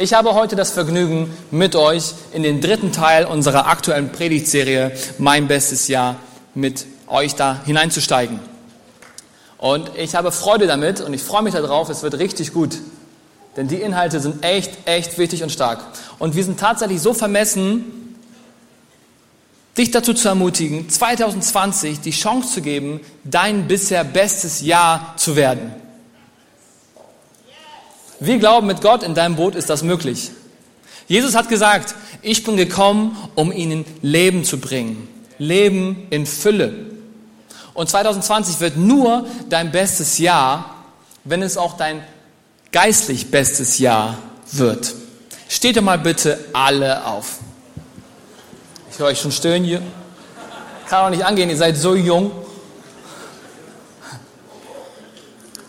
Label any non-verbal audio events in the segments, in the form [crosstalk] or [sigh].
Ich habe heute das Vergnügen, mit euch in den dritten Teil unserer aktuellen Predigtserie Mein bestes Jahr mit euch da hineinzusteigen. Und ich habe Freude damit und ich freue mich darauf, es wird richtig gut. Denn die Inhalte sind echt, echt wichtig und stark. Und wir sind tatsächlich so vermessen, dich dazu zu ermutigen, 2020 die Chance zu geben, dein bisher bestes Jahr zu werden. Wir glauben, mit Gott in deinem Boot ist das möglich. Jesus hat gesagt, ich bin gekommen, um ihnen Leben zu bringen. Leben in Fülle. Und 2020 wird nur dein bestes Jahr, wenn es auch dein geistlich bestes Jahr wird. Steht doch mal bitte alle auf. Ich höre euch schon stöhnen hier. Kann auch nicht angehen, ihr seid so jung.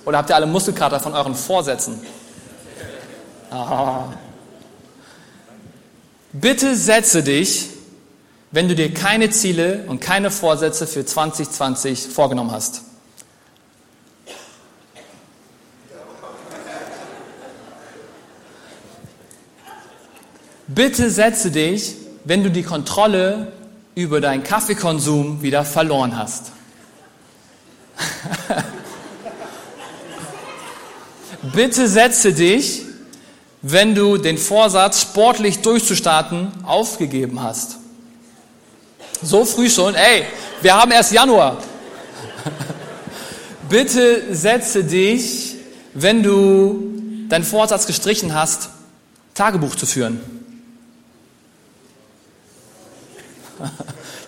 Oder habt ihr alle Muskelkater von euren Vorsätzen? Ah. Bitte setze dich, wenn du dir keine Ziele und keine Vorsätze für 2020 vorgenommen hast. Bitte setze dich, wenn du die Kontrolle über deinen Kaffeekonsum wieder verloren hast. [laughs] Bitte setze dich, wenn du den Vorsatz, sportlich durchzustarten, aufgegeben hast. So früh schon, ey, wir haben erst Januar. [laughs] Bitte setze dich, wenn du deinen Vorsatz gestrichen hast, Tagebuch zu führen. [laughs]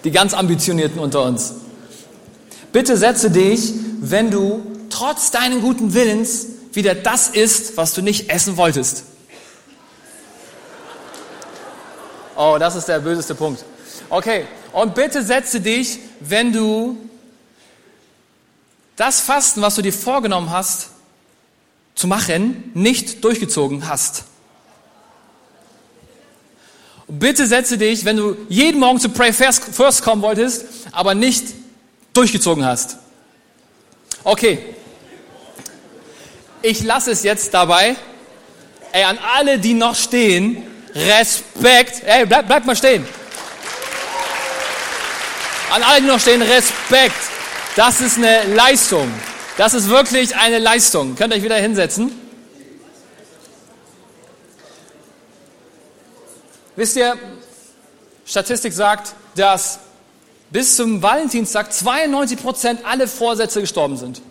Die ganz ambitionierten unter uns. Bitte setze dich, wenn du trotz deinen guten Willens wieder das isst, was du nicht essen wolltest. Oh, das ist der böseste Punkt. Okay, und bitte setze dich, wenn du das Fasten, was du dir vorgenommen hast, zu machen, nicht durchgezogen hast. Bitte setze dich, wenn du jeden Morgen zu Pray First kommen wolltest, aber nicht durchgezogen hast. Okay. Ich lasse es jetzt dabei. Ey, an alle, die noch stehen, Respekt. Ey, bleib, bleib mal stehen. An alle, die noch stehen, Respekt. Das ist eine Leistung. Das ist wirklich eine Leistung. Könnt ihr euch wieder hinsetzen? Wisst ihr, Statistik sagt, dass bis zum Valentinstag 92 Prozent alle Vorsätze gestorben sind.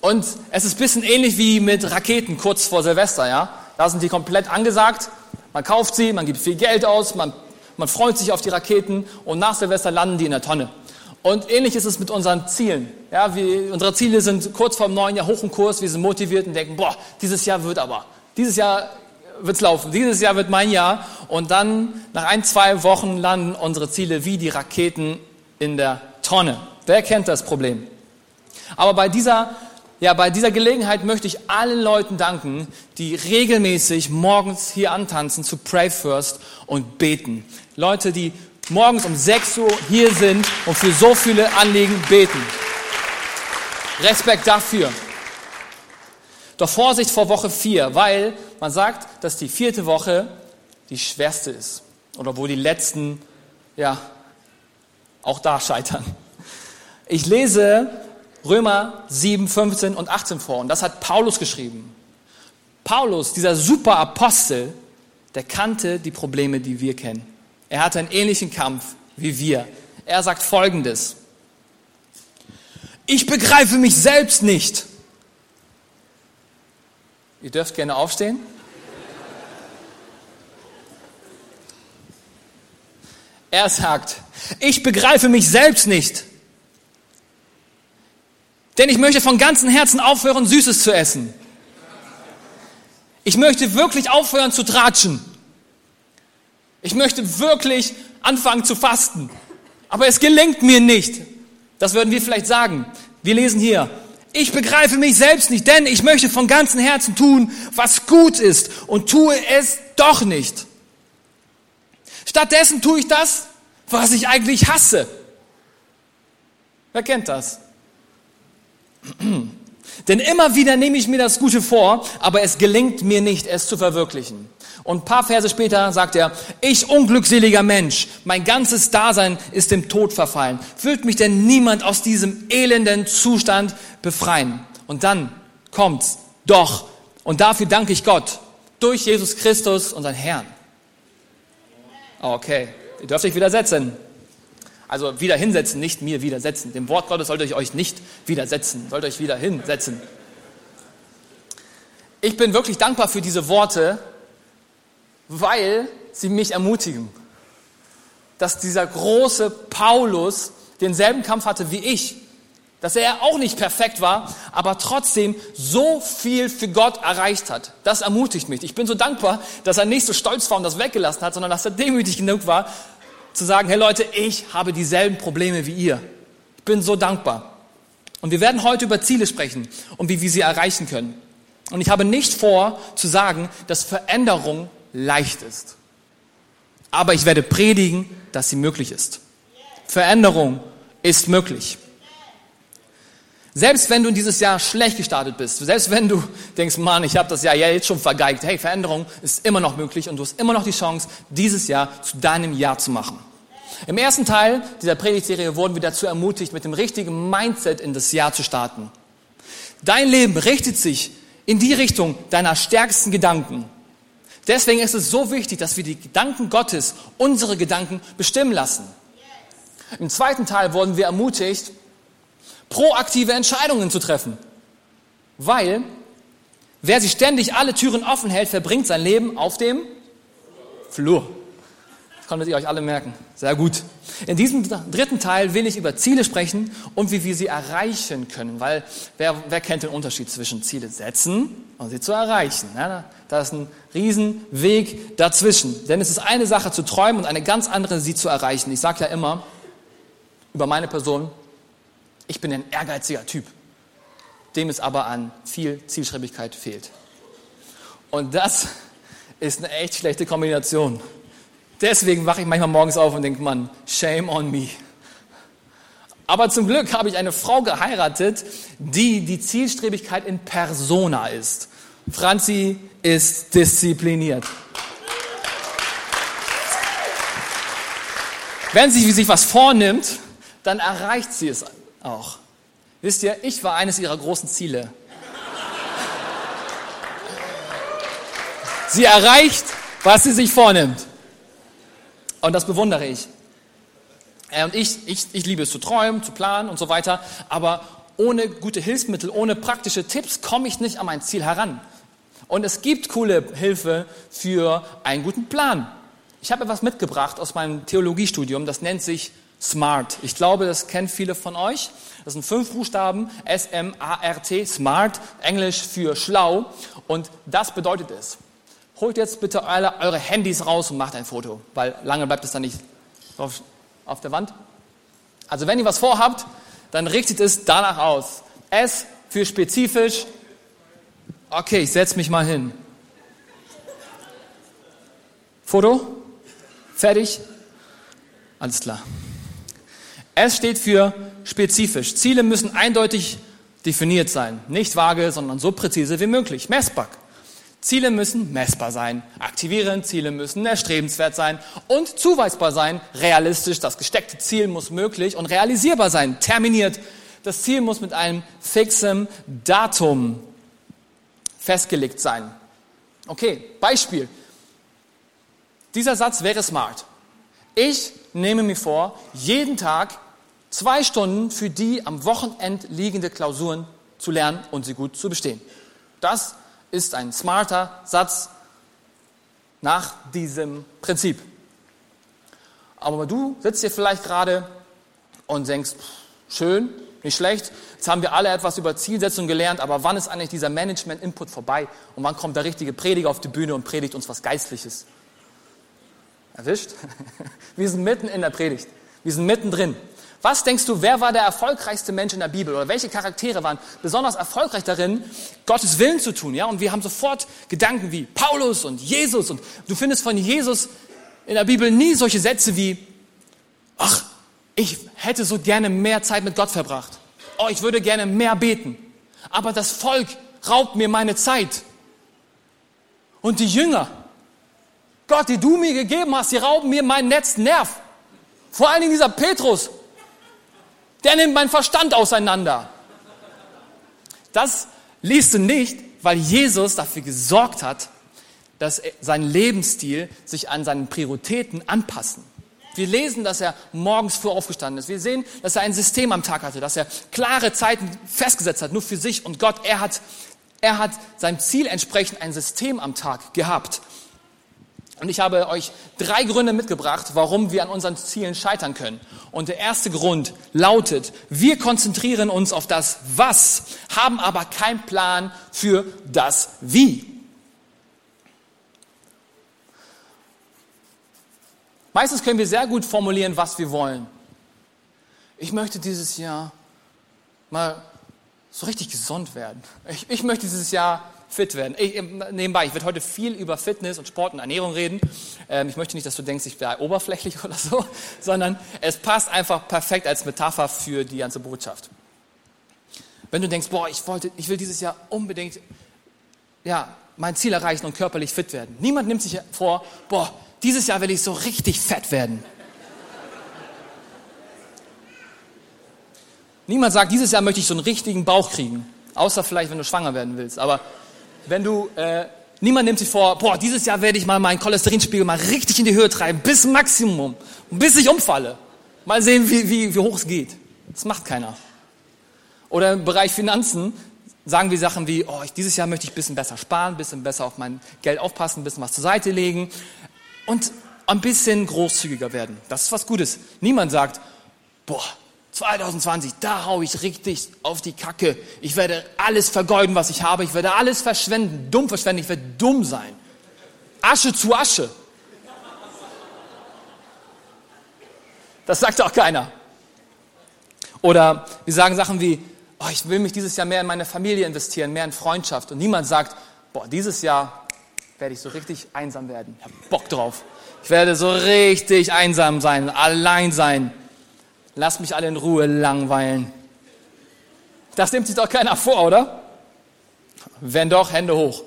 Und es ist ein bisschen ähnlich wie mit Raketen kurz vor Silvester, ja? Da sind die komplett angesagt. Man kauft sie, man gibt viel Geld aus, man, man freut sich auf die Raketen und nach Silvester landen die in der Tonne. Und ähnlich ist es mit unseren Zielen. Ja, wir, unsere Ziele sind kurz vor dem neuen Jahr hoch im Kurs, wir sind motiviert und denken, boah, dieses Jahr wird aber, dieses Jahr wird's laufen, dieses Jahr wird mein Jahr. Und dann nach ein, zwei Wochen landen unsere Ziele wie die Raketen in der Tonne. Wer kennt das Problem? Aber bei dieser ja, bei dieser Gelegenheit möchte ich allen Leuten danken, die regelmäßig morgens hier antanzen zu Pray First und beten. Leute, die morgens um 6 Uhr hier sind und für so viele Anliegen beten. Respekt dafür. Doch Vorsicht vor Woche 4, weil man sagt, dass die vierte Woche die schwerste ist. Oder wo die letzten, ja, auch da scheitern. Ich lese Römer 7, 15 und 18 vor. Und das hat Paulus geschrieben. Paulus, dieser super Apostel, der kannte die Probleme, die wir kennen. Er hatte einen ähnlichen Kampf wie wir. Er sagt Folgendes. Ich begreife mich selbst nicht. Ihr dürft gerne aufstehen. Er sagt, ich begreife mich selbst nicht. Denn ich möchte von ganzem Herzen aufhören, Süßes zu essen. Ich möchte wirklich aufhören zu tratschen. Ich möchte wirklich anfangen zu fasten. Aber es gelingt mir nicht. Das würden wir vielleicht sagen. Wir lesen hier, ich begreife mich selbst nicht, denn ich möchte von ganzem Herzen tun, was gut ist und tue es doch nicht. Stattdessen tue ich das, was ich eigentlich hasse. Wer kennt das? Denn immer wieder nehme ich mir das Gute vor, aber es gelingt mir nicht, es zu verwirklichen. Und ein paar Verse später sagt er, ich unglückseliger Mensch, mein ganzes Dasein ist dem Tod verfallen. Fühlt mich denn niemand aus diesem elenden Zustand befreien? Und dann kommt's. Doch. Und dafür danke ich Gott. Durch Jesus Christus, unseren Herrn. Okay. Ihr dürft euch widersetzen. Also wieder hinsetzen, nicht mir widersetzen. Dem Wort Gottes sollt ihr euch nicht widersetzen, sollt euch wieder hinsetzen. Ich bin wirklich dankbar für diese Worte, weil sie mich ermutigen. Dass dieser große Paulus denselben Kampf hatte wie ich. Dass er auch nicht perfekt war, aber trotzdem so viel für Gott erreicht hat. Das ermutigt mich. Ich bin so dankbar, dass er nicht so stolz war und das weggelassen hat, sondern dass er demütig genug war, zu sagen, hey Leute, ich habe dieselben Probleme wie ihr. Ich bin so dankbar. Und wir werden heute über Ziele sprechen und wie wir sie erreichen können. Und ich habe nicht vor zu sagen, dass Veränderung leicht ist. Aber ich werde predigen, dass sie möglich ist. Veränderung ist möglich. Selbst wenn du in dieses Jahr schlecht gestartet bist, selbst wenn du denkst, Mann, ich habe das Jahr ja jetzt schon vergeigt, hey, Veränderung ist immer noch möglich und du hast immer noch die Chance, dieses Jahr zu deinem Jahr zu machen. Im ersten Teil dieser Predigtserie wurden wir dazu ermutigt, mit dem richtigen Mindset in das Jahr zu starten. Dein Leben richtet sich in die Richtung deiner stärksten Gedanken. Deswegen ist es so wichtig, dass wir die Gedanken Gottes unsere Gedanken bestimmen lassen. Im zweiten Teil wurden wir ermutigt, proaktive Entscheidungen zu treffen. Weil wer sich ständig alle Türen offen hält, verbringt sein Leben auf dem Flur. Das konntet ihr euch alle merken. Sehr gut. In diesem dritten Teil will ich über Ziele sprechen und wie wir sie erreichen können. Weil wer, wer kennt den Unterschied zwischen Ziele setzen und sie zu erreichen? Ja, da ist ein Riesenweg dazwischen. Denn es ist eine Sache zu träumen und eine ganz andere, sie zu erreichen. Ich sage ja immer über meine Person, ich bin ein ehrgeiziger Typ, dem es aber an viel Zielstrebigkeit fehlt. Und das ist eine echt schlechte Kombination. Deswegen wache ich manchmal morgens auf und denke, Mann, shame on me. Aber zum Glück habe ich eine Frau geheiratet, die die Zielstrebigkeit in Persona ist. Franzi ist diszipliniert. Wenn sie sich was vornimmt, dann erreicht sie es auch. Wisst ihr, ich war eines ihrer großen Ziele. Sie erreicht, was sie sich vornimmt. Und das bewundere ich. Äh, und ich, ich, ich liebe es zu träumen, zu planen und so weiter. Aber ohne gute Hilfsmittel, ohne praktische Tipps komme ich nicht an mein Ziel heran. Und es gibt coole Hilfe für einen guten Plan. Ich habe etwas mitgebracht aus meinem Theologiestudium, das nennt sich SMART. Ich glaube, das kennen viele von euch. Das sind fünf Buchstaben, S-M-A-R-T, SMART, Englisch für schlau. Und das bedeutet es. Holt jetzt bitte alle eure Handys raus und macht ein Foto, weil lange bleibt es dann nicht auf, auf der Wand. Also wenn ihr was vorhabt, dann richtet es danach aus. S für spezifisch. Okay, ich setze mich mal hin. Foto? Fertig? Alles klar. S steht für spezifisch. Ziele müssen eindeutig definiert sein. Nicht vage, sondern so präzise wie möglich. Messbar. Ziele müssen messbar sein, aktivierend, Ziele müssen erstrebenswert sein und zuweisbar sein, realistisch. Das gesteckte Ziel muss möglich und realisierbar sein, terminiert. Das Ziel muss mit einem fixen Datum festgelegt sein. Okay, Beispiel. Dieser Satz wäre smart. Ich nehme mir vor, jeden Tag zwei Stunden für die am Wochenend liegende Klausuren zu lernen und sie gut zu bestehen. Das ist ein smarter Satz nach diesem Prinzip. Aber du sitzt hier vielleicht gerade und denkst, schön, nicht schlecht, jetzt haben wir alle etwas über Zielsetzung gelernt, aber wann ist eigentlich dieser Management-Input vorbei und wann kommt der richtige Prediger auf die Bühne und predigt uns was Geistliches? Erwischt? [laughs] Wir sind mitten in der Predigt. Wir sind mittendrin. Was denkst du, wer war der erfolgreichste Mensch in der Bibel oder welche Charaktere waren besonders erfolgreich darin, Gottes Willen zu tun? Ja, und wir haben sofort Gedanken wie Paulus und Jesus und du findest von Jesus in der Bibel nie solche Sätze wie, ach, ich hätte so gerne mehr Zeit mit Gott verbracht. Oh, ich würde gerne mehr beten. Aber das Volk raubt mir meine Zeit. Und die Jünger, Gott, die du mir gegeben hast, die rauben mir meinen letzten Nerv. Vor allen Dingen dieser Petrus, der nimmt meinen Verstand auseinander. Das liest du nicht, weil Jesus dafür gesorgt hat, dass sein Lebensstil sich an seinen Prioritäten anpassen. Wir lesen, dass er morgens früh aufgestanden ist. Wir sehen, dass er ein System am Tag hatte, dass er klare Zeiten festgesetzt hat, nur für sich und Gott. Er hat, er hat seinem Ziel entsprechend ein System am Tag gehabt. Und ich habe euch drei Gründe mitgebracht, warum wir an unseren Zielen scheitern können. Und der erste Grund lautet, wir konzentrieren uns auf das Was, haben aber keinen Plan für das Wie. Meistens können wir sehr gut formulieren, was wir wollen. Ich möchte dieses Jahr mal so richtig gesund werden. Ich, ich möchte dieses Jahr fit werden. Ich, nebenbei, ich werde heute viel über Fitness und Sport und Ernährung reden. Ähm, ich möchte nicht, dass du denkst, ich wäre oberflächlich [laughs] oder so, sondern es passt einfach perfekt als Metapher für die ganze Botschaft. Wenn du denkst, boah, ich, wollte, ich will dieses Jahr unbedingt ja, mein Ziel erreichen und körperlich fit werden. Niemand nimmt sich vor, boah, dieses Jahr will ich so richtig fett werden. Niemand sagt, dieses Jahr möchte ich so einen richtigen Bauch kriegen. Außer vielleicht, wenn du schwanger werden willst. Aber wenn du, äh, niemand nimmt sich vor, boah, dieses Jahr werde ich mal meinen Cholesterinspiegel mal richtig in die Höhe treiben, bis Maximum, bis ich umfalle. Mal sehen, wie, wie, wie hoch es geht. Das macht keiner. Oder im Bereich Finanzen sagen wir Sachen wie, oh, ich, dieses Jahr möchte ich ein bisschen besser sparen, ein bisschen besser auf mein Geld aufpassen, ein bisschen was zur Seite legen und ein bisschen großzügiger werden. Das ist was Gutes. Niemand sagt, boah, 2020, da hau ich richtig auf die Kacke. Ich werde alles vergeuden, was ich habe. Ich werde alles verschwenden, dumm verschwenden. Ich werde dumm sein. Asche zu Asche. Das sagt auch keiner. Oder wir sagen Sachen wie, oh, ich will mich dieses Jahr mehr in meine Familie investieren, mehr in Freundschaft. Und niemand sagt, boah, dieses Jahr werde ich so richtig einsam werden. Ich habe Bock drauf. Ich werde so richtig einsam sein, allein sein. Lass mich alle in Ruhe langweilen. Das nimmt sich doch keiner vor, oder? Wenn doch, Hände hoch.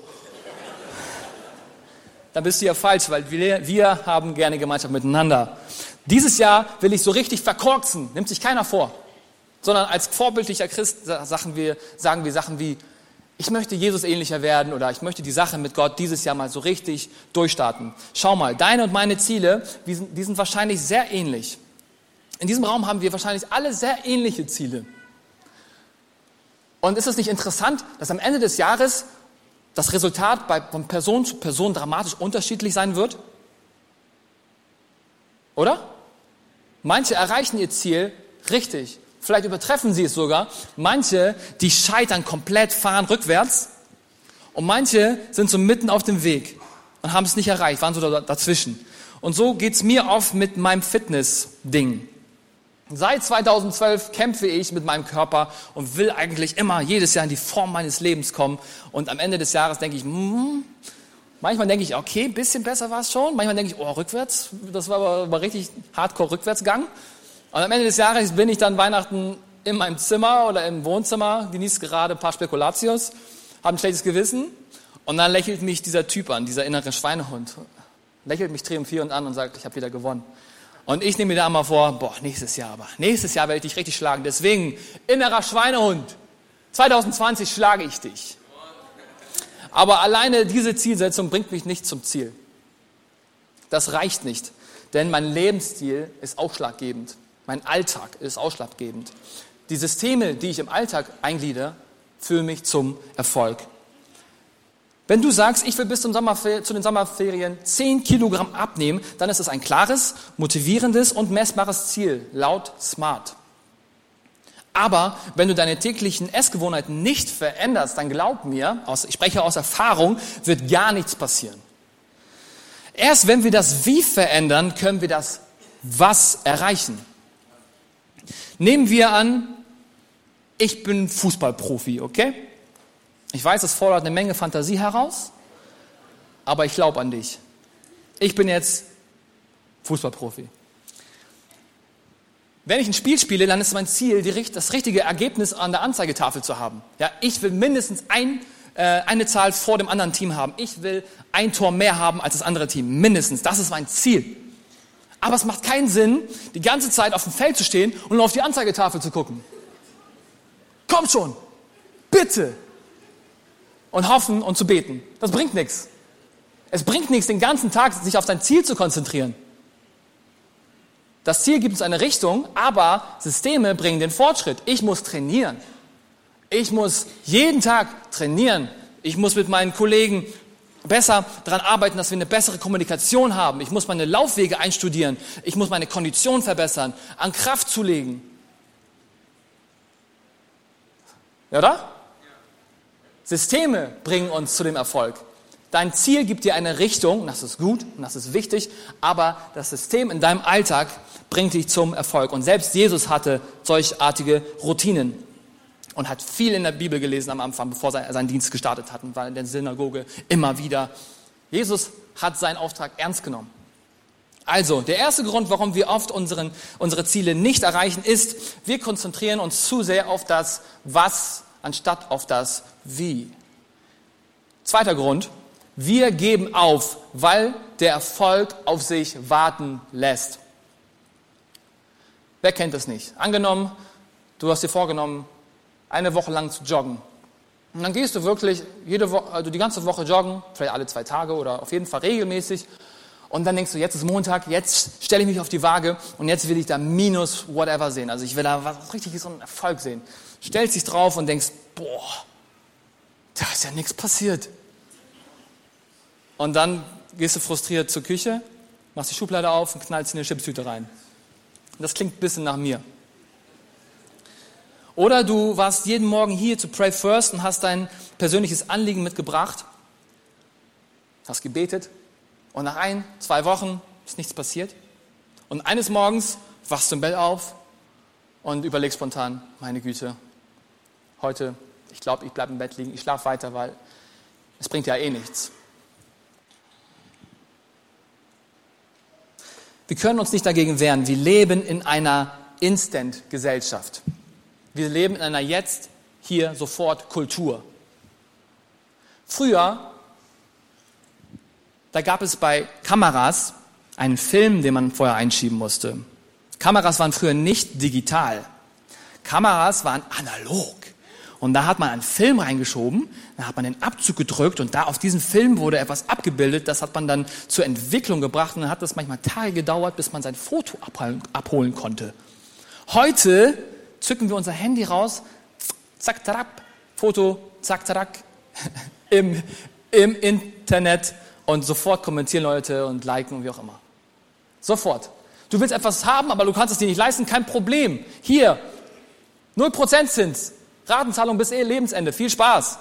Dann bist du ja falsch, weil wir, wir haben gerne Gemeinschaft miteinander. Dieses Jahr will ich so richtig verkorksen, nimmt sich keiner vor. Sondern als vorbildlicher Christ sagen wir, sagen wir Sachen wie, ich möchte Jesus ähnlicher werden oder ich möchte die Sache mit Gott dieses Jahr mal so richtig durchstarten. Schau mal, deine und meine Ziele, die sind, die sind wahrscheinlich sehr ähnlich. In diesem Raum haben wir wahrscheinlich alle sehr ähnliche Ziele. Und ist es nicht interessant, dass am Ende des Jahres das Resultat bei, von Person zu Person dramatisch unterschiedlich sein wird? Oder? Manche erreichen ihr Ziel richtig. Vielleicht übertreffen sie es sogar. Manche, die scheitern komplett, fahren rückwärts. Und manche sind so mitten auf dem Weg und haben es nicht erreicht, waren so dazwischen. Und so geht's mir oft mit meinem Fitness-Ding. Seit 2012 kämpfe ich mit meinem Körper und will eigentlich immer jedes Jahr in die Form meines Lebens kommen. Und am Ende des Jahres denke ich, mm, manchmal denke ich, okay, bisschen besser war es schon. Manchmal denke ich, oh, rückwärts, das war aber, aber richtig hardcore Rückwärtsgang. Und am Ende des Jahres bin ich dann Weihnachten in meinem Zimmer oder im Wohnzimmer, genieße gerade ein paar Spekulatius, habe ein schlechtes Gewissen und dann lächelt mich dieser Typ an, dieser innere Schweinehund. Lächelt mich triumphierend an und sagt, ich habe wieder gewonnen. Und ich nehme mir da mal vor, boah, nächstes Jahr aber. Nächstes Jahr werde ich dich richtig schlagen. Deswegen, innerer Schweinehund, 2020 schlage ich dich. Aber alleine diese Zielsetzung bringt mich nicht zum Ziel. Das reicht nicht, denn mein Lebensstil ist ausschlaggebend. Mein Alltag ist ausschlaggebend. Die Systeme, die ich im Alltag einglieder, führen mich zum Erfolg. Wenn du sagst, ich will bis zum Sommerfer zu den Sommerferien 10 Kilogramm abnehmen, dann ist es ein klares, motivierendes und messbares Ziel, laut SMART. Aber wenn du deine täglichen Essgewohnheiten nicht veränderst, dann glaub mir, ich spreche aus Erfahrung, wird gar nichts passieren. Erst wenn wir das Wie verändern, können wir das Was erreichen. Nehmen wir an, ich bin Fußballprofi, okay? Ich weiß, es fordert eine Menge Fantasie heraus, aber ich glaube an dich. Ich bin jetzt Fußballprofi. Wenn ich ein Spiel spiele, dann ist mein Ziel, die, das richtige Ergebnis an der Anzeigetafel zu haben. Ja, ich will mindestens ein, äh, eine Zahl vor dem anderen Team haben. Ich will ein Tor mehr haben als das andere Team. Mindestens. Das ist mein Ziel. Aber es macht keinen Sinn, die ganze Zeit auf dem Feld zu stehen und nur auf die Anzeigetafel zu gucken. Komm schon. Bitte. Und hoffen und zu beten. Das bringt nichts. Es bringt nichts, den ganzen Tag sich auf sein Ziel zu konzentrieren. Das Ziel gibt uns eine Richtung, aber Systeme bringen den Fortschritt. Ich muss trainieren. Ich muss jeden Tag trainieren. Ich muss mit meinen Kollegen besser daran arbeiten, dass wir eine bessere Kommunikation haben. Ich muss meine Laufwege einstudieren. Ich muss meine Kondition verbessern, an Kraft zulegen. Ja, oder? Systeme bringen uns zu dem Erfolg. Dein Ziel gibt dir eine Richtung, und das ist gut und das ist wichtig, aber das System in deinem Alltag bringt dich zum Erfolg. Und selbst Jesus hatte solchartige Routinen und hat viel in der Bibel gelesen am Anfang, bevor er seinen Dienst gestartet hat und war in der Synagoge immer wieder. Jesus hat seinen Auftrag ernst genommen. Also, der erste Grund, warum wir oft unseren, unsere Ziele nicht erreichen, ist, wir konzentrieren uns zu sehr auf das Was anstatt auf das Wie. Zweiter Grund, wir geben auf, weil der Erfolg auf sich warten lässt. Wer kennt das nicht? Angenommen, du hast dir vorgenommen, eine Woche lang zu joggen. Und dann gehst du wirklich jede Woche, also die ganze Woche joggen, vielleicht alle zwei Tage oder auf jeden Fall regelmäßig. Und dann denkst du, jetzt ist Montag, jetzt stelle ich mich auf die Waage und jetzt will ich da minus whatever sehen. Also ich will da was richtiges einen Erfolg sehen. Stellst dich drauf und denkst, boah, da ist ja nichts passiert. Und dann gehst du frustriert zur Küche, machst die Schublade auf und knallst in eine Chipstüte rein. Das klingt ein bisschen nach mir. Oder du warst jeden Morgen hier zu Pray First und hast dein persönliches Anliegen mitgebracht, hast gebetet und nach ein, zwei Wochen ist nichts passiert. Und eines Morgens wachst du im Bett auf und überlegst spontan, meine Güte, heute, ich glaube, ich bleibe im Bett liegen, ich schlafe weiter, weil es bringt ja eh nichts. Wir können uns nicht dagegen wehren. Wir leben in einer Instant-Gesellschaft. Wir leben in einer jetzt, hier, sofort Kultur. Früher, da gab es bei Kameras einen Film, den man vorher einschieben musste. Kameras waren früher nicht digital. Kameras waren analog. Und da hat man einen Film reingeschoben, da hat man den Abzug gedrückt und da auf diesem Film wurde etwas abgebildet. Das hat man dann zur Entwicklung gebracht und dann hat das manchmal Tage gedauert, bis man sein Foto abholen, abholen konnte. Heute zücken wir unser Handy raus, zack, tarak, Foto, zack, tarak, [laughs] im, im Internet und sofort kommentieren Leute und liken und wie auch immer. Sofort. Du willst etwas haben, aber du kannst es dir nicht leisten, kein Problem. Hier, 0% Zins, Ratenzahlung bis Lebensende. Viel Spaß.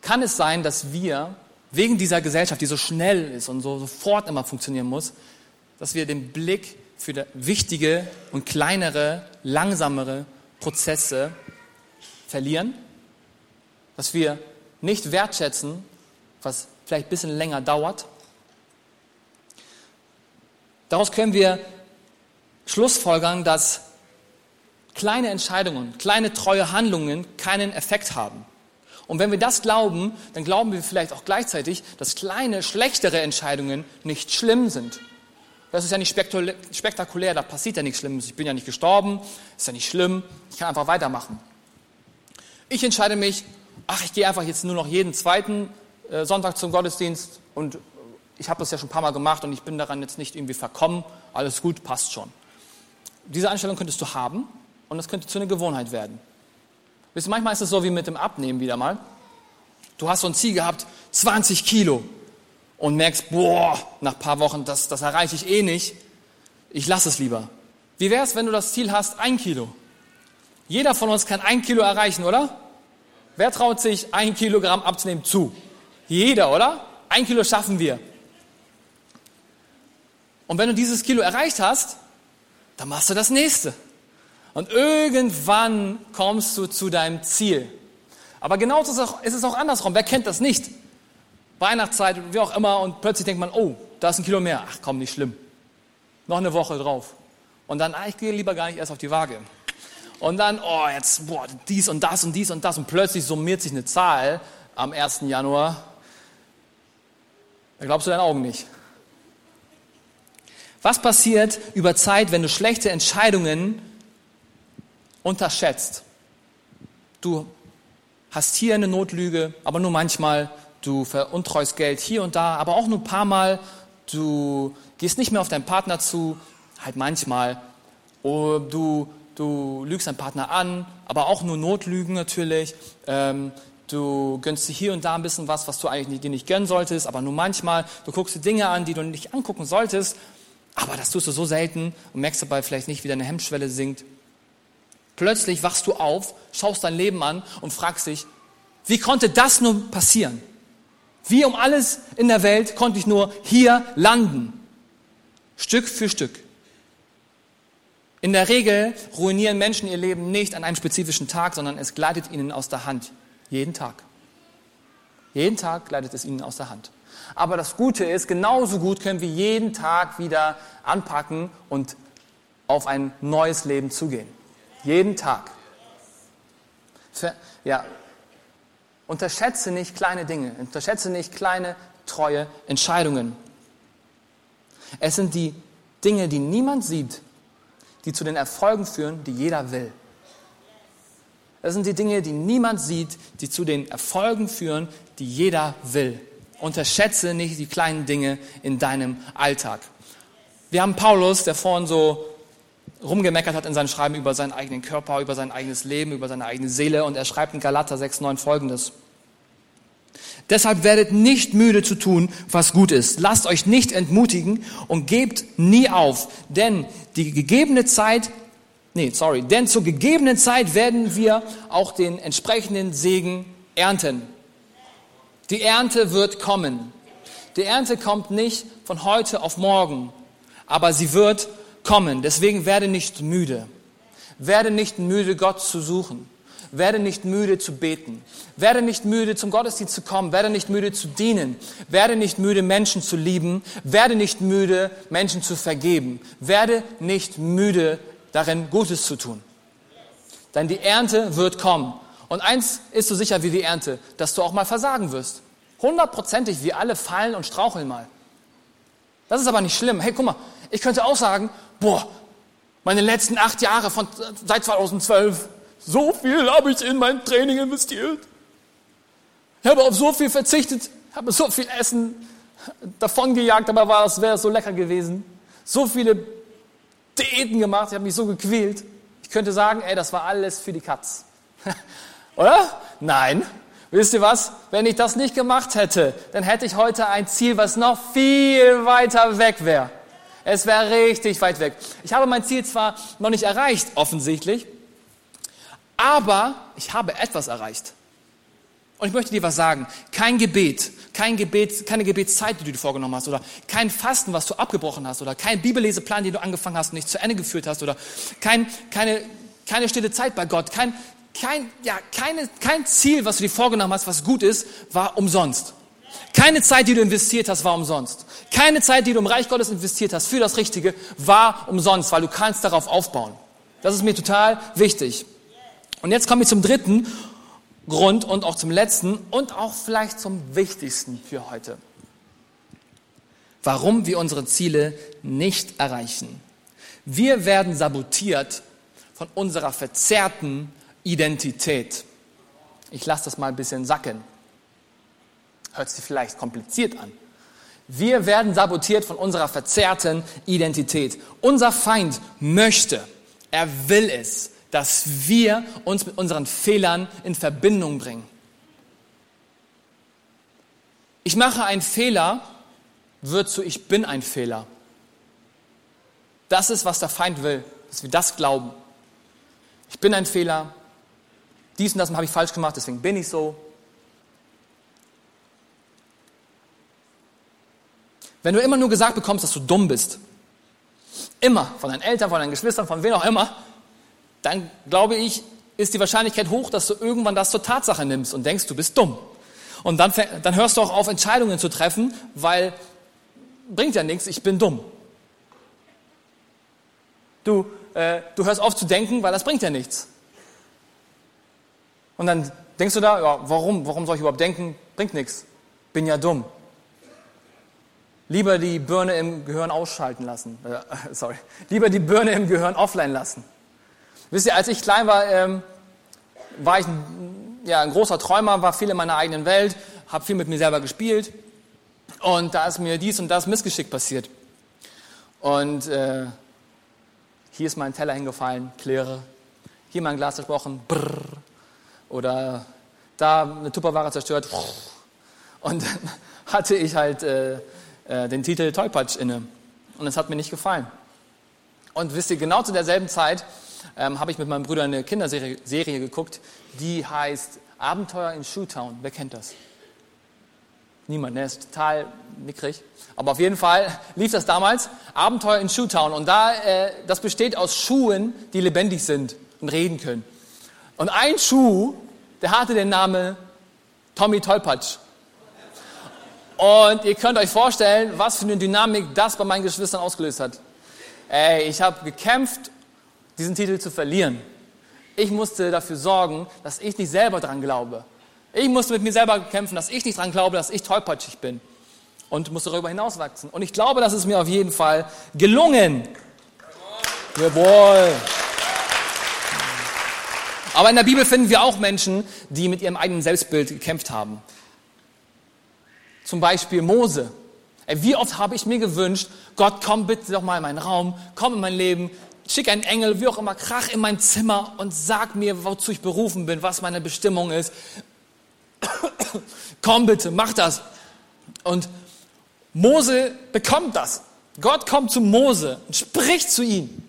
Kann es sein, dass wir wegen dieser Gesellschaft, die so schnell ist und so sofort immer funktionieren muss, dass wir den Blick für wichtige und kleinere, langsamere Prozesse verlieren? Dass wir nicht wertschätzen, was vielleicht ein bisschen länger dauert? Daraus können wir schlussfolgern, dass kleine Entscheidungen, kleine treue Handlungen keinen Effekt haben. Und wenn wir das glauben, dann glauben wir vielleicht auch gleichzeitig, dass kleine, schlechtere Entscheidungen nicht schlimm sind. Das ist ja nicht spektakulär, da passiert ja nichts Schlimmes. Ich bin ja nicht gestorben, ist ja nicht schlimm, ich kann einfach weitermachen. Ich entscheide mich, ach, ich gehe einfach jetzt nur noch jeden zweiten äh, Sonntag zum Gottesdienst und ich habe das ja schon ein paar Mal gemacht und ich bin daran jetzt nicht irgendwie verkommen, alles gut, passt schon diese Einstellung könntest du haben und das könnte zu einer Gewohnheit werden. Wisst ihr, manchmal ist es so wie mit dem Abnehmen wieder mal. Du hast so ein Ziel gehabt, 20 Kilo und merkst, boah, nach ein paar Wochen, das, das erreiche ich eh nicht. Ich lasse es lieber. Wie wäre es, wenn du das Ziel hast, ein Kilo? Jeder von uns kann ein Kilo erreichen, oder? Wer traut sich, ein Kilogramm abzunehmen zu? Jeder, oder? Ein Kilo schaffen wir. Und wenn du dieses Kilo erreicht hast, dann machst du das nächste. Und irgendwann kommst du zu deinem Ziel. Aber genauso ist es auch andersrum. Wer kennt das nicht? Weihnachtszeit, wie auch immer, und plötzlich denkt man, oh, da ist ein Kilo mehr. Ach komm, nicht schlimm. Noch eine Woche drauf. Und dann, ah, ich gehe lieber gar nicht erst auf die Waage. Und dann, oh, jetzt, boah, dies und das und dies und das. Und plötzlich summiert sich eine Zahl am 1. Januar. Da glaubst du deinen Augen nicht. Was passiert über Zeit, wenn du schlechte Entscheidungen unterschätzt? Du hast hier eine Notlüge, aber nur manchmal. Du veruntreust Geld hier und da, aber auch nur ein paar Mal. Du gehst nicht mehr auf deinen Partner zu, halt manchmal. Oder du, du lügst deinen Partner an, aber auch nur Notlügen natürlich. Ähm, du gönnst dir hier und da ein bisschen was, was du eigentlich dir nicht gönnen solltest, aber nur manchmal. Du guckst dir Dinge an, die du nicht angucken solltest, aber das tust du so selten und merkst dabei vielleicht nicht, wie deine Hemmschwelle sinkt. Plötzlich wachst du auf, schaust dein Leben an und fragst dich, wie konnte das nur passieren? Wie um alles in der Welt konnte ich nur hier landen? Stück für Stück. In der Regel ruinieren Menschen ihr Leben nicht an einem spezifischen Tag, sondern es gleitet ihnen aus der Hand. Jeden Tag. Jeden Tag gleitet es ihnen aus der Hand. Aber das Gute ist, genauso gut können wir jeden Tag wieder anpacken und auf ein neues Leben zugehen. Jeden Tag. Ja, unterschätze nicht kleine Dinge, unterschätze nicht kleine, treue Entscheidungen. Es sind die Dinge, die niemand sieht, die zu den Erfolgen führen, die jeder will. Es sind die Dinge, die niemand sieht, die zu den Erfolgen führen, die jeder will. Unterschätze nicht die kleinen Dinge in deinem Alltag. Wir haben Paulus, der vorhin so rumgemeckert hat in seinem Schreiben über seinen eigenen Körper, über sein eigenes Leben, über seine eigene Seele und er schreibt in Galater 6,9 folgendes. Deshalb werdet nicht müde zu tun, was gut ist. Lasst euch nicht entmutigen und gebt nie auf, denn die gegebene Zeit, nee, sorry, denn zur gegebenen Zeit werden wir auch den entsprechenden Segen ernten. Die Ernte wird kommen. Die Ernte kommt nicht von heute auf morgen, aber sie wird kommen. Deswegen werde nicht müde. Werde nicht müde, Gott zu suchen. Werde nicht müde zu beten. Werde nicht müde, zum Gottesdienst zu kommen. Werde nicht müde zu dienen. Werde nicht müde, Menschen zu lieben. Werde nicht müde, Menschen zu vergeben. Werde nicht müde, darin Gutes zu tun. Denn die Ernte wird kommen. Und eins ist so sicher wie die Ernte, dass du auch mal versagen wirst. Hundertprozentig, wir alle fallen und straucheln mal. Das ist aber nicht schlimm. Hey, guck mal, ich könnte auch sagen, boah, meine letzten acht Jahre von seit 2012, so viel habe ich in mein Training investiert. Ich habe auf so viel verzichtet, habe so viel Essen davongejagt, aber war es wäre so lecker gewesen. So viele Diäten gemacht, ich habe mich so gequält. Ich könnte sagen, ey, das war alles für die Katz. [laughs] Oder? Nein. Wisst ihr was? Wenn ich das nicht gemacht hätte, dann hätte ich heute ein Ziel, was noch viel weiter weg wäre. Es wäre richtig weit weg. Ich habe mein Ziel zwar noch nicht erreicht, offensichtlich, aber ich habe etwas erreicht. Und ich möchte dir was sagen. Kein Gebet, kein Gebet, keine Gebetszeit, die du dir vorgenommen hast, oder kein Fasten, was du abgebrochen hast, oder kein Bibelleseplan, den du angefangen hast und nicht zu Ende geführt hast, oder kein, keine, keine stille Zeit bei Gott, kein, kein, ja, keine, kein Ziel, was du dir vorgenommen hast, was gut ist, war umsonst. Keine Zeit, die du investiert hast, war umsonst. Keine Zeit, die du im Reich Gottes investiert hast für das Richtige, war umsonst, weil du kannst darauf aufbauen. Das ist mir total wichtig. Und jetzt komme ich zum dritten Grund und auch zum letzten und auch vielleicht zum wichtigsten für heute. Warum wir unsere Ziele nicht erreichen. Wir werden sabotiert von unserer verzerrten Identität. Ich lasse das mal ein bisschen sacken. Hört sich vielleicht kompliziert an. Wir werden sabotiert von unserer verzerrten Identität. Unser Feind möchte, er will es, dass wir uns mit unseren Fehlern in Verbindung bringen. Ich mache einen Fehler, wird zu ich bin ein Fehler. Das ist, was der Feind will, dass wir das glauben. Ich bin ein Fehler, dies und das habe ich falsch gemacht, deswegen bin ich so. Wenn du immer nur gesagt bekommst, dass du dumm bist, immer, von deinen Eltern, von deinen Geschwistern, von wem auch immer, dann glaube ich, ist die Wahrscheinlichkeit hoch, dass du irgendwann das zur Tatsache nimmst und denkst, du bist dumm. Und dann, dann hörst du auch auf, Entscheidungen zu treffen, weil bringt ja nichts, ich bin dumm. Du, äh, du hörst auf zu denken, weil das bringt ja nichts. Und dann denkst du da, ja, warum, warum soll ich überhaupt denken? Bringt nichts. Bin ja dumm. Lieber die Birne im Gehirn ausschalten lassen. Äh, [laughs] sorry. Lieber die Birne im Gehirn offline lassen. Wisst ihr, als ich klein war, ähm, war ich ein, ja, ein großer Träumer, war viel in meiner eigenen Welt, habe viel mit mir selber gespielt. Und da ist mir dies und das Missgeschick passiert. Und äh, hier ist mein Teller hingefallen, kläre. Hier mein Glas zerbrochen, brrr. Oder da eine Tupperware zerstört. Und dann [laughs] hatte ich halt äh, äh, den Titel Tollpatsch inne. Und es hat mir nicht gefallen. Und wisst ihr, genau zu derselben Zeit ähm, habe ich mit meinem Bruder eine Kinderserie Serie geguckt, die heißt Abenteuer in Shoetown. Wer kennt das? Niemand, der ist total mickrig. Aber auf jeden Fall [laughs] lief das damals, Abenteuer in Shoetown. Und da, äh, das besteht aus Schuhen, die lebendig sind und reden können. Und ein Schuh, der hatte den Namen Tommy Tollpatsch. Und ihr könnt euch vorstellen, was für eine Dynamik das bei meinen Geschwistern ausgelöst hat. Ey, ich habe gekämpft, diesen Titel zu verlieren. Ich musste dafür sorgen, dass ich nicht selber dran glaube. Ich musste mit mir selber kämpfen, dass ich nicht dran glaube, dass ich tollpatschig bin. Und musste darüber hinauswachsen. Und ich glaube, das ist mir auf jeden Fall gelungen. Jawohl. Aber in der Bibel finden wir auch Menschen, die mit ihrem eigenen Selbstbild gekämpft haben. Zum Beispiel Mose. Wie oft habe ich mir gewünscht, Gott, komm bitte doch mal in meinen Raum, komm in mein Leben, schick einen Engel, wie auch immer, krach in mein Zimmer und sag mir, wozu ich berufen bin, was meine Bestimmung ist. [coughs] komm bitte, mach das. Und Mose bekommt das. Gott kommt zu Mose und spricht zu ihm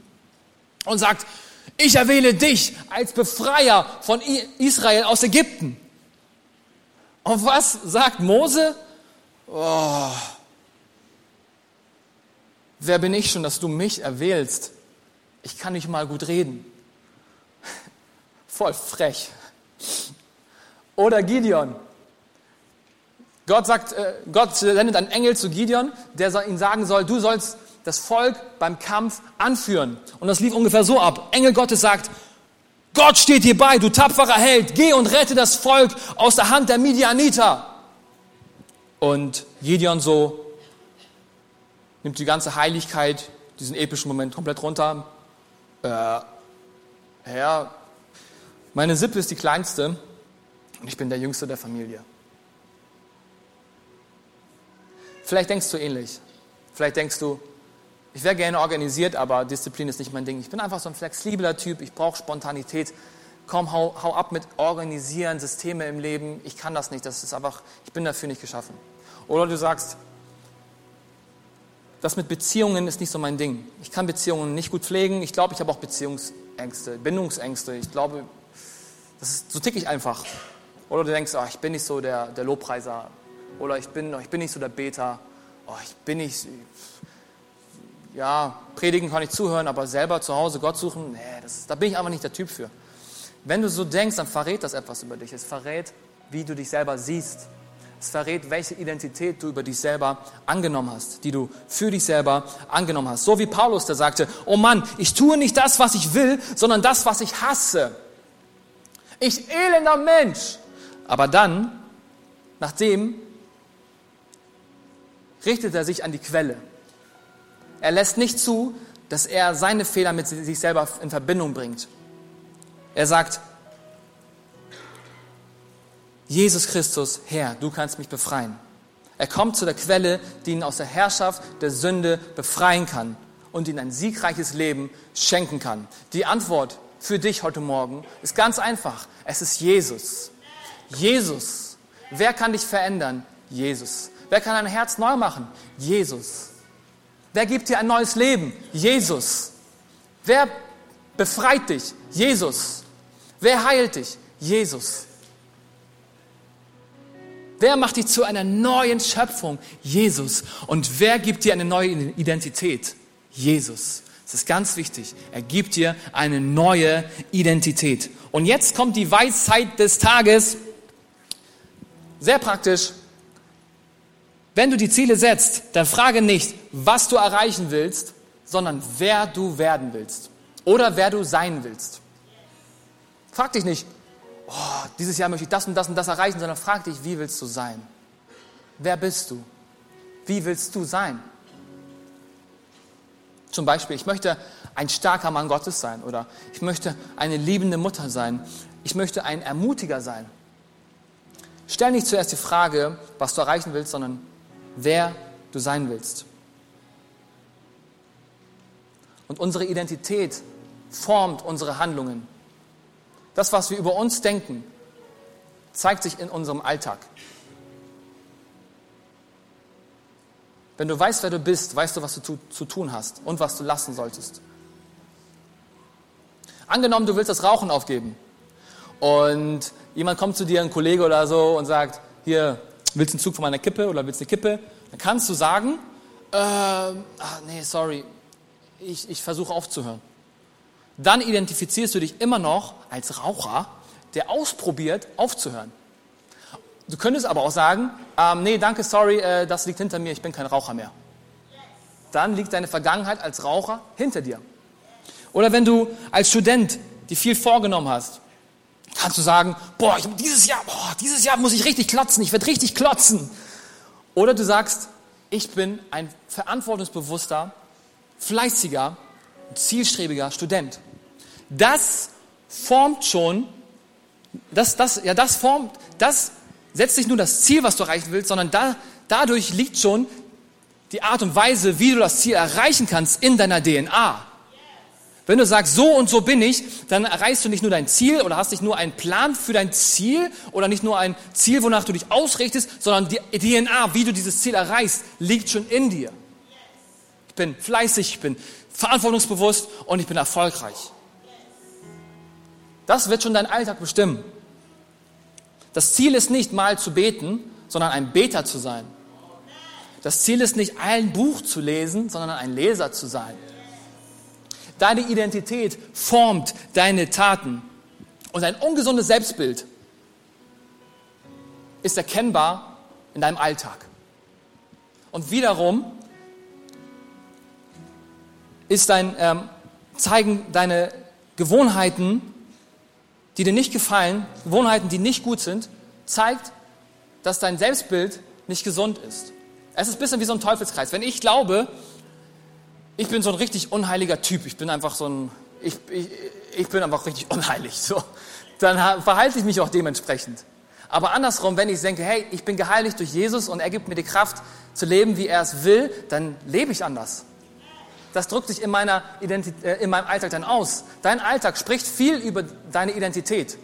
und sagt, ich erwähle dich als Befreier von Israel aus Ägypten. Und was sagt Mose? Oh, wer bin ich schon, dass du mich erwählst? Ich kann nicht mal gut reden. Voll frech. Oder Gideon. Gott sagt, äh, Gott sendet einen Engel zu Gideon, der ihm sagen soll, du sollst das Volk beim Kampf anführen. Und das lief ungefähr so ab. Engel Gottes sagt, Gott steht dir bei, du tapferer Held, geh und rette das Volk aus der Hand der Midianiter. Und Gideon so nimmt die ganze Heiligkeit, diesen epischen Moment komplett runter. Äh, Herr, meine Sippe ist die kleinste und ich bin der Jüngste der Familie. Vielleicht denkst du ähnlich. Vielleicht denkst du, ich wäre gerne organisiert, aber Disziplin ist nicht mein Ding. Ich bin einfach so ein flexibler Typ, ich brauche Spontanität. Komm, hau, hau ab mit Organisieren, Systeme im Leben. Ich kann das nicht, das ist einfach, ich bin dafür nicht geschaffen. Oder du sagst, das mit Beziehungen ist nicht so mein Ding. Ich kann Beziehungen nicht gut pflegen. Ich glaube, ich habe auch Beziehungsängste, Bindungsängste. Ich glaube, das ist, so tick ich einfach. Oder du denkst, oh, ich bin nicht so der, der Lobpreiser. Oder ich bin, ich bin nicht so der Beter. Oh, ich bin nicht, ja, predigen kann ich zuhören, aber selber zu Hause Gott suchen, nee, das, da bin ich einfach nicht der Typ für. Wenn du so denkst, dann verrät das etwas über dich. Es verrät, wie du dich selber siehst. Es verrät, welche Identität du über dich selber angenommen hast, die du für dich selber angenommen hast. So wie Paulus, der sagte, oh Mann, ich tue nicht das, was ich will, sondern das, was ich hasse. Ich elender Mensch. Aber dann, nachdem, richtet er sich an die Quelle. Er lässt nicht zu, dass er seine Fehler mit sich selber in Verbindung bringt. Er sagt, Jesus Christus, Herr, du kannst mich befreien. Er kommt zu der Quelle, die ihn aus der Herrschaft der Sünde befreien kann und ihm ein siegreiches Leben schenken kann. Die Antwort für dich heute Morgen ist ganz einfach. Es ist Jesus. Jesus. Wer kann dich verändern? Jesus. Wer kann dein Herz neu machen? Jesus. Wer gibt dir ein neues Leben? Jesus. Wer befreit dich? Jesus. Wer heilt dich? Jesus. Wer macht dich zu einer neuen Schöpfung? Jesus. Und wer gibt dir eine neue Identität? Jesus. Das ist ganz wichtig. Er gibt dir eine neue Identität. Und jetzt kommt die Weisheit des Tages. Sehr praktisch. Wenn du die Ziele setzt, dann frage nicht, was du erreichen willst, sondern wer du werden willst oder wer du sein willst. Frag dich nicht, oh, dieses Jahr möchte ich das und das und das erreichen, sondern frag dich, wie willst du sein? Wer bist du? Wie willst du sein? Zum Beispiel, ich möchte ein starker Mann Gottes sein oder ich möchte eine liebende Mutter sein. Ich möchte ein Ermutiger sein. Stell nicht zuerst die Frage, was du erreichen willst, sondern wer du sein willst. Und unsere Identität formt unsere Handlungen. Das, was wir über uns denken, zeigt sich in unserem Alltag. Wenn du weißt, wer du bist, weißt du, was du zu, zu, tun hast und was du lassen solltest. Angenommen, du willst das Rauchen aufgeben und jemand kommt zu dir, ein Kollege oder so, und sagt, hier, willst du einen Zug von meiner Kippe oder willst du eine Kippe? Dann kannst du sagen, äh, ah, nee, sorry, ich, ich versuche aufzuhören. Dann identifizierst du dich immer noch als Raucher, der ausprobiert, aufzuhören. Du könntest aber auch sagen, ähm, nee, danke, sorry, äh, das liegt hinter mir, ich bin kein Raucher mehr. Dann liegt deine Vergangenheit als Raucher hinter dir. Oder wenn du als Student dir viel vorgenommen hast, kannst du sagen, boah, ich, dieses Jahr, boah, dieses Jahr muss ich richtig klotzen, ich werde richtig klotzen. Oder du sagst, ich bin ein verantwortungsbewusster, fleißiger, zielstrebiger Student. Das formt schon, das, das, ja, das formt, das setzt nicht nur das Ziel, was du erreichen willst, sondern da, dadurch liegt schon die Art und Weise, wie du das Ziel erreichen kannst in deiner DNA. Wenn du sagst, so und so bin ich, dann erreichst du nicht nur dein Ziel oder hast nicht nur einen Plan für dein Ziel oder nicht nur ein Ziel, wonach du dich ausrichtest, sondern die DNA, wie du dieses Ziel erreichst, liegt schon in dir. Ich bin fleißig, ich bin verantwortungsbewusst und ich bin erfolgreich. Das wird schon deinen Alltag bestimmen. Das Ziel ist nicht mal zu beten, sondern ein Beter zu sein. Das Ziel ist nicht ein Buch zu lesen, sondern ein Leser zu sein. Deine Identität formt deine Taten. Und ein ungesundes Selbstbild ist erkennbar in deinem Alltag. Und wiederum ist dein, ähm, zeigen deine Gewohnheiten, die dir nicht gefallen, Gewohnheiten, die nicht gut sind, zeigt, dass dein Selbstbild nicht gesund ist. Es ist ein bisschen wie so ein Teufelskreis. Wenn ich glaube, ich bin so ein richtig unheiliger Typ. Ich bin einfach so ein, ich, ich, ich bin einfach richtig unheilig. So, dann verhalte ich mich auch dementsprechend. Aber andersrum, wenn ich denke, hey, ich bin geheiligt durch Jesus und er gibt mir die Kraft zu leben, wie er es will, dann lebe ich anders. Das drückt sich in, meiner äh, in meinem Alltag dann aus. Dein Alltag spricht viel über deine Identität.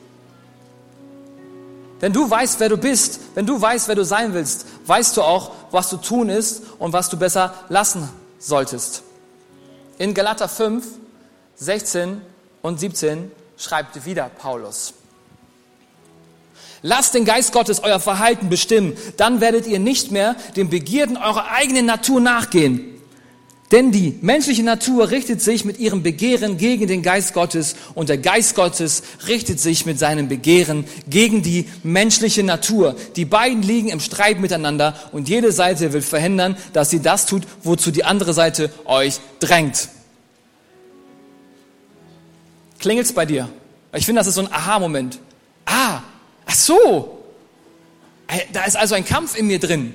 Wenn du weißt, wer du bist, wenn du weißt, wer du sein willst, weißt du auch, was zu tun ist und was du besser lassen solltest. In Galater 5, 16 und 17 schreibt wieder Paulus. Lasst den Geist Gottes euer Verhalten bestimmen, dann werdet ihr nicht mehr den Begierden eurer eigenen Natur nachgehen. Denn die menschliche Natur richtet sich mit ihrem Begehren gegen den Geist Gottes und der Geist Gottes richtet sich mit seinem Begehren gegen die menschliche Natur. Die beiden liegen im Streit miteinander und jede Seite will verhindern, dass sie das tut, wozu die andere Seite euch drängt. Klingelt's bei dir? Ich finde, das ist so ein Aha-Moment. Ah, ach so. Da ist also ein Kampf in mir drin.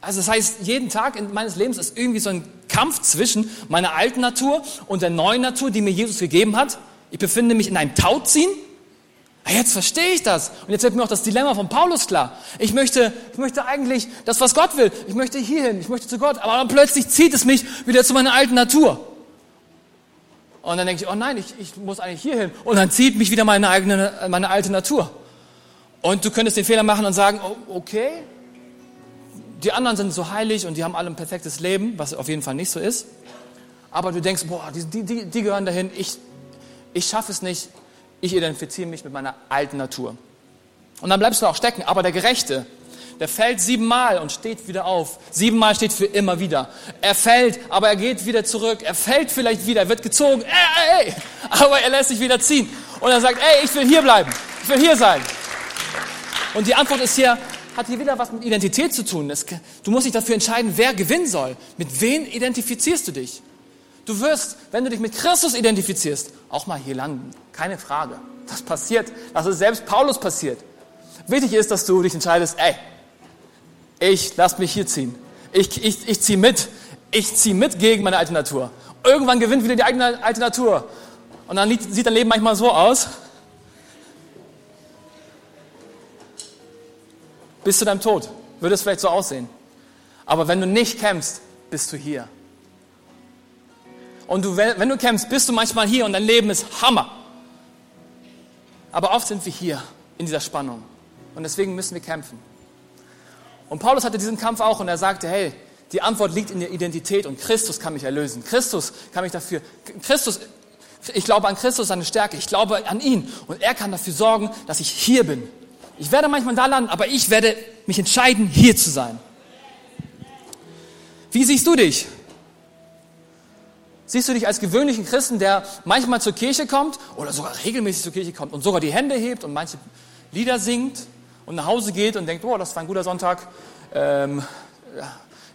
Also das heißt, jeden Tag in meines Lebens ist irgendwie so ein Kampf zwischen meiner alten Natur und der neuen Natur, die mir Jesus gegeben hat. Ich befinde mich in einem Tauziehen. Ah, jetzt verstehe ich das. Und jetzt wird mir auch das Dilemma von Paulus klar. Ich möchte, ich möchte eigentlich das, was Gott will. Ich möchte hierhin, ich möchte zu Gott. Aber dann plötzlich zieht es mich wieder zu meiner alten Natur. Und dann denke ich, oh nein, ich, ich muss eigentlich hierhin. Und dann zieht mich wieder meine eigene, meine alte Natur. Und du könntest den Fehler machen und sagen, oh, okay, die anderen sind so heilig und die haben alle ein perfektes Leben, was auf jeden Fall nicht so ist. Aber du denkst, boah, die, die, die gehören dahin, ich, ich schaffe es nicht, ich identifiziere mich mit meiner alten Natur. Und dann bleibst du auch stecken. Aber der Gerechte, der fällt siebenmal und steht wieder auf. Siebenmal steht für immer wieder. Er fällt, aber er geht wieder zurück. Er fällt vielleicht wieder, er wird gezogen, ey, ey, ey. aber er lässt sich wieder ziehen. Und er sagt, ey, ich will hier bleiben. Ich will hier sein. Und die Antwort ist hier, hat hier wieder was mit Identität zu tun. Das, du musst dich dafür entscheiden, wer gewinnen soll. Mit wem identifizierst du dich? Du wirst, wenn du dich mit Christus identifizierst, auch mal hier landen. Keine Frage. Das passiert. Das ist selbst Paulus passiert. Wichtig ist, dass du dich entscheidest, ey, ich lass mich hier ziehen. Ich, ich, ich ziehe mit. Ich ziehe mit gegen meine alte Natur. Irgendwann gewinnt wieder die eigene alte Natur. Und dann sieht dein Leben manchmal so aus. Bis zu deinem Tod würde es vielleicht so aussehen. Aber wenn du nicht kämpfst, bist du hier. Und du, wenn du kämpfst, bist du manchmal hier und dein Leben ist Hammer. Aber oft sind wir hier in dieser Spannung. Und deswegen müssen wir kämpfen. Und Paulus hatte diesen Kampf auch und er sagte, hey, die Antwort liegt in der Identität und Christus kann mich erlösen. Christus kann mich dafür, Christus, ich glaube an Christus, seine Stärke, ich glaube an ihn und er kann dafür sorgen, dass ich hier bin. Ich werde manchmal da landen, aber ich werde mich entscheiden, hier zu sein. Wie siehst du dich? Siehst du dich als gewöhnlichen Christen, der manchmal zur Kirche kommt oder sogar regelmäßig zur Kirche kommt und sogar die Hände hebt und manche Lieder singt und nach Hause geht und denkt, oh, das war ein guter Sonntag, ähm,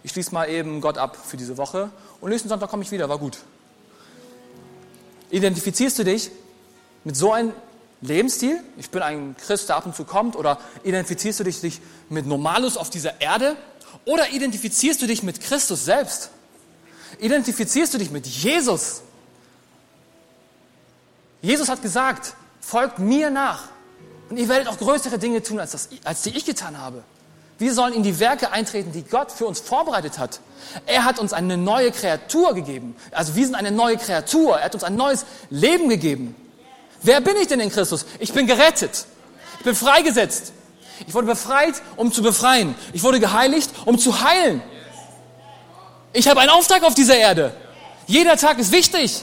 ich schließe mal eben Gott ab für diese Woche und nächsten Sonntag komme ich wieder, war gut. Identifizierst du dich mit so einem Lebensstil? Ich bin ein Christ, der ab und zu kommt oder identifizierst du dich mit Normalus auf dieser Erde oder identifizierst du dich mit Christus selbst? identifizierst du dich mit Jesus. Jesus hat gesagt, folgt mir nach und ihr werdet auch größere Dinge tun, als, das, als die ich getan habe. Wir sollen in die Werke eintreten, die Gott für uns vorbereitet hat. Er hat uns eine neue Kreatur gegeben. Also wir sind eine neue Kreatur. Er hat uns ein neues Leben gegeben. Wer bin ich denn in Christus? Ich bin gerettet. Ich bin freigesetzt. Ich wurde befreit, um zu befreien. Ich wurde geheiligt, um zu heilen. Ich habe einen Auftrag auf dieser Erde. Jeder Tag ist wichtig.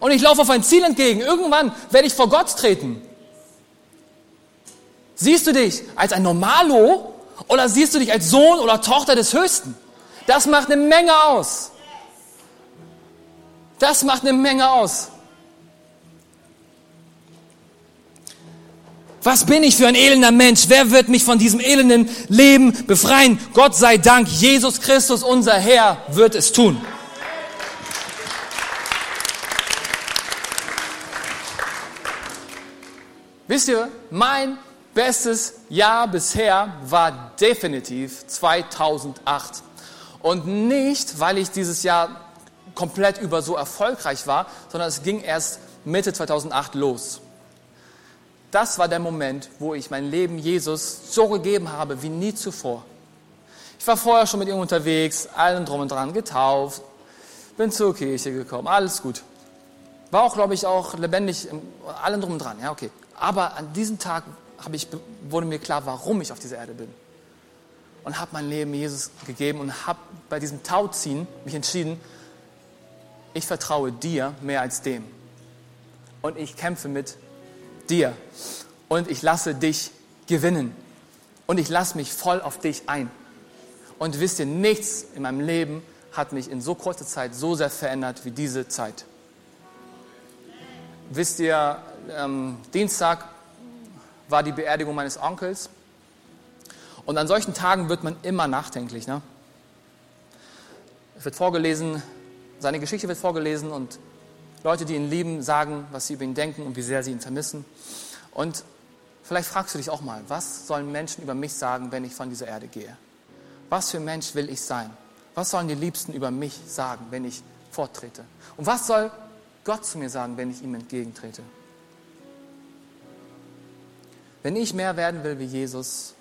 Und ich laufe auf ein Ziel entgegen. Irgendwann werde ich vor Gott treten. Siehst du dich als ein Normalo oder siehst du dich als Sohn oder Tochter des Höchsten? Das macht eine Menge aus. Das macht eine Menge aus. Was bin ich für ein elender Mensch? Wer wird mich von diesem elenden Leben befreien? Gott sei Dank, Jesus Christus, unser Herr, wird es tun. Wisst ihr, mein bestes Jahr bisher war definitiv 2008. Und nicht, weil ich dieses Jahr komplett über so erfolgreich war, sondern es ging erst Mitte 2008 los das war der Moment, wo ich mein Leben Jesus so gegeben habe wie nie zuvor. Ich war vorher schon mit ihm unterwegs, allen drum und dran getauft, bin zur Kirche gekommen, alles gut. War auch, glaube ich, auch lebendig, allen drum und dran, ja, okay. Aber an diesem Tag ich, wurde mir klar, warum ich auf dieser Erde bin. Und habe mein Leben Jesus gegeben und habe bei diesem Tauziehen mich entschieden, ich vertraue dir mehr als dem. Und ich kämpfe mit dir und ich lasse dich gewinnen und ich lasse mich voll auf dich ein. Und wisst ihr, nichts in meinem Leben hat mich in so kurzer Zeit so sehr verändert wie diese Zeit. Wisst ihr, ähm, Dienstag war die Beerdigung meines Onkels und an solchen Tagen wird man immer nachdenklich. Ne? Es wird vorgelesen, seine Geschichte wird vorgelesen und Leute, die ihn lieben, sagen, was sie über ihn denken und wie sehr sie ihn vermissen. Und vielleicht fragst du dich auch mal, was sollen Menschen über mich sagen, wenn ich von dieser Erde gehe? Was für Mensch will ich sein? Was sollen die Liebsten über mich sagen, wenn ich forttrete? Und was soll Gott zu mir sagen, wenn ich ihm entgegentrete? Wenn ich mehr werden will wie Jesus,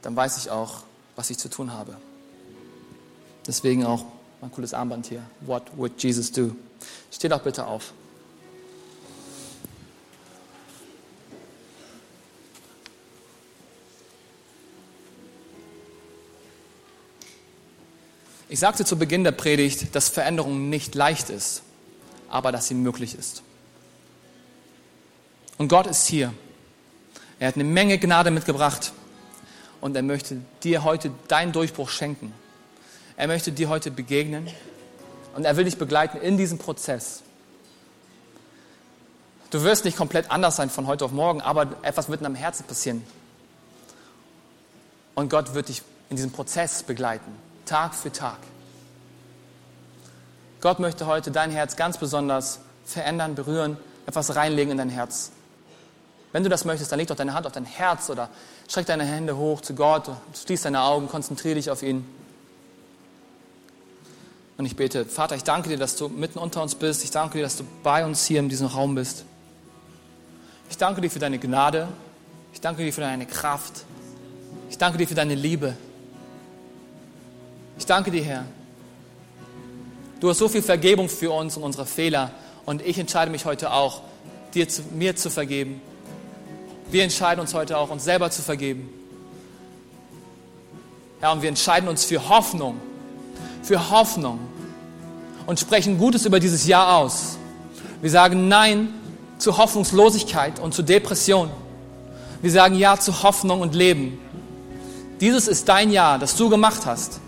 dann weiß ich auch, was ich zu tun habe. Deswegen auch mein cooles Armband hier. What would Jesus do? Steh doch bitte auf. Ich sagte zu Beginn der Predigt, dass Veränderung nicht leicht ist, aber dass sie möglich ist. Und Gott ist hier. Er hat eine Menge Gnade mitgebracht und er möchte dir heute deinen Durchbruch schenken. Er möchte dir heute begegnen und er will dich begleiten in diesem Prozess. Du wirst nicht komplett anders sein von heute auf morgen, aber etwas wird in deinem Herzen passieren. Und Gott wird dich in diesem Prozess begleiten, Tag für Tag. Gott möchte heute dein Herz ganz besonders verändern, berühren, etwas reinlegen in dein Herz. Wenn du das möchtest, dann leg doch deine Hand auf dein Herz oder streck deine Hände hoch zu Gott, schließ deine Augen, konzentriere dich auf ihn. Und ich bete, Vater, ich danke dir, dass du mitten unter uns bist. Ich danke dir, dass du bei uns hier in diesem Raum bist. Ich danke dir für deine Gnade. Ich danke dir für deine Kraft. Ich danke dir für deine Liebe. Ich danke dir, Herr. Du hast so viel Vergebung für uns und unsere Fehler. Und ich entscheide mich heute auch, dir zu, mir zu vergeben. Wir entscheiden uns heute auch, uns selber zu vergeben. Ja, und wir entscheiden uns für Hoffnung. Für Hoffnung. Und sprechen Gutes über dieses Jahr aus. Wir sagen Nein zu Hoffnungslosigkeit und zu Depression. Wir sagen Ja zu Hoffnung und Leben. Dieses ist dein Jahr, das du gemacht hast.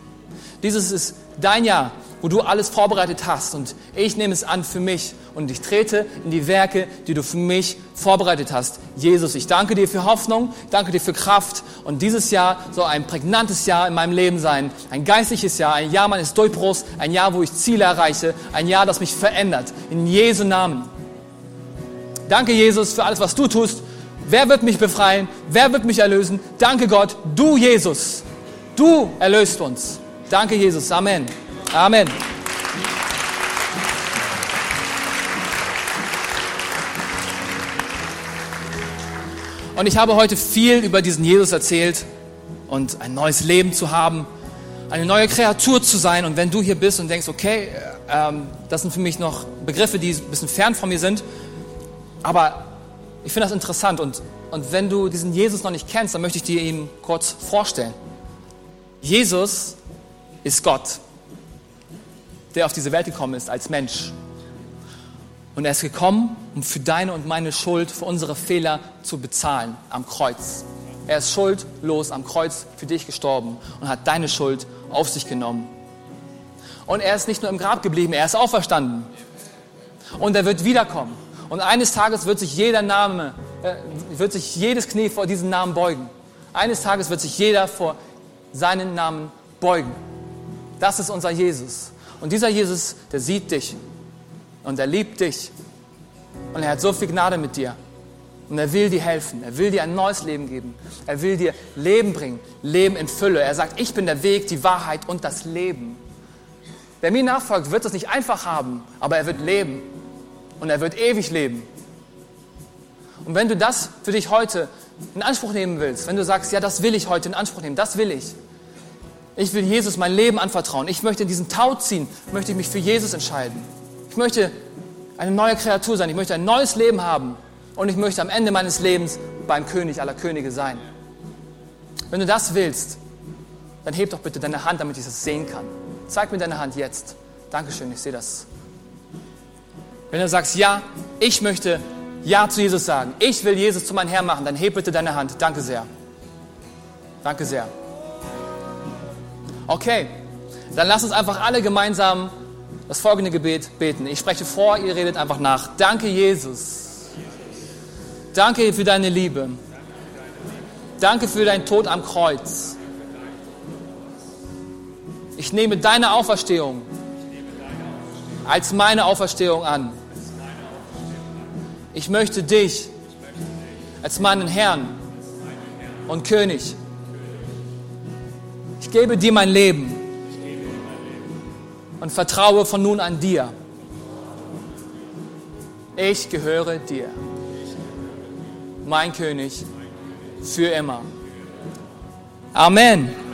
Dieses ist dein Jahr, wo du alles vorbereitet hast. Und ich nehme es an für mich und ich trete in die Werke, die du für mich vorbereitet hast. Jesus, ich danke dir für Hoffnung, danke dir für Kraft. Und dieses Jahr soll ein prägnantes Jahr in meinem Leben sein. Ein geistliches Jahr, ein Jahr meines Durchbruchs, ein Jahr, wo ich Ziele erreiche, ein Jahr, das mich verändert. In Jesu Namen. Danke, Jesus, für alles, was du tust. Wer wird mich befreien? Wer wird mich erlösen? Danke Gott, du Jesus. Du erlöst uns. Danke Jesus. Amen. Amen. Und ich habe heute viel über diesen Jesus erzählt und ein neues Leben zu haben, eine neue Kreatur zu sein. Und wenn du hier bist und denkst, okay, ähm, das sind für mich noch Begriffe, die ein bisschen fern von mir sind, aber ich finde das interessant. Und, und wenn du diesen Jesus noch nicht kennst, dann möchte ich dir ihn kurz vorstellen. Jesus ist Gott, der auf diese Welt gekommen ist als Mensch. Und er ist gekommen, um für deine und meine Schuld, für unsere Fehler zu bezahlen am Kreuz. Er ist schuldlos am Kreuz für dich gestorben und hat deine Schuld auf sich genommen. Und er ist nicht nur im Grab geblieben, er ist auferstanden. Und er wird wiederkommen. Und eines Tages wird sich jeder Name, äh, wird sich jedes Knie vor diesen Namen beugen. Eines Tages wird sich jeder vor seinen Namen beugen. Das ist unser Jesus. Und dieser Jesus, der sieht dich und er liebt dich und er hat so viel Gnade mit dir. Und er will dir helfen. Er will dir ein neues Leben geben. Er will dir Leben bringen. Leben in Fülle. Er sagt, ich bin der Weg, die Wahrheit und das Leben. Wer mir nachfolgt, wird es nicht einfach haben, aber er wird leben. Und er wird ewig leben. Und wenn du das für dich heute in Anspruch nehmen willst, wenn du sagst, ja, das will ich heute in Anspruch nehmen, das will ich, ich will Jesus mein Leben anvertrauen. Ich möchte in diesen Tau ziehen, möchte ich mich für Jesus entscheiden. Ich möchte eine neue Kreatur sein. Ich möchte ein neues Leben haben. Und ich möchte am Ende meines Lebens beim König aller Könige sein. Wenn du das willst, dann heb doch bitte deine Hand, damit ich das sehen kann. Zeig mir deine Hand jetzt. Dankeschön, ich sehe das. Wenn du sagst, ja, ich möchte Ja zu Jesus sagen, ich will Jesus zu meinem Herrn machen, dann heb bitte deine Hand. Danke sehr. Danke sehr. Okay, dann lass uns einfach alle gemeinsam das folgende Gebet beten. Ich spreche vor, ihr redet einfach nach. Danke, Jesus. Danke für deine Liebe. Danke für deinen Tod am Kreuz. Ich nehme deine Auferstehung als meine Auferstehung an. Ich möchte dich als meinen Herrn und König ich gebe dir mein Leben und vertraue von nun an dir. Ich gehöre dir, mein König, für immer. Amen.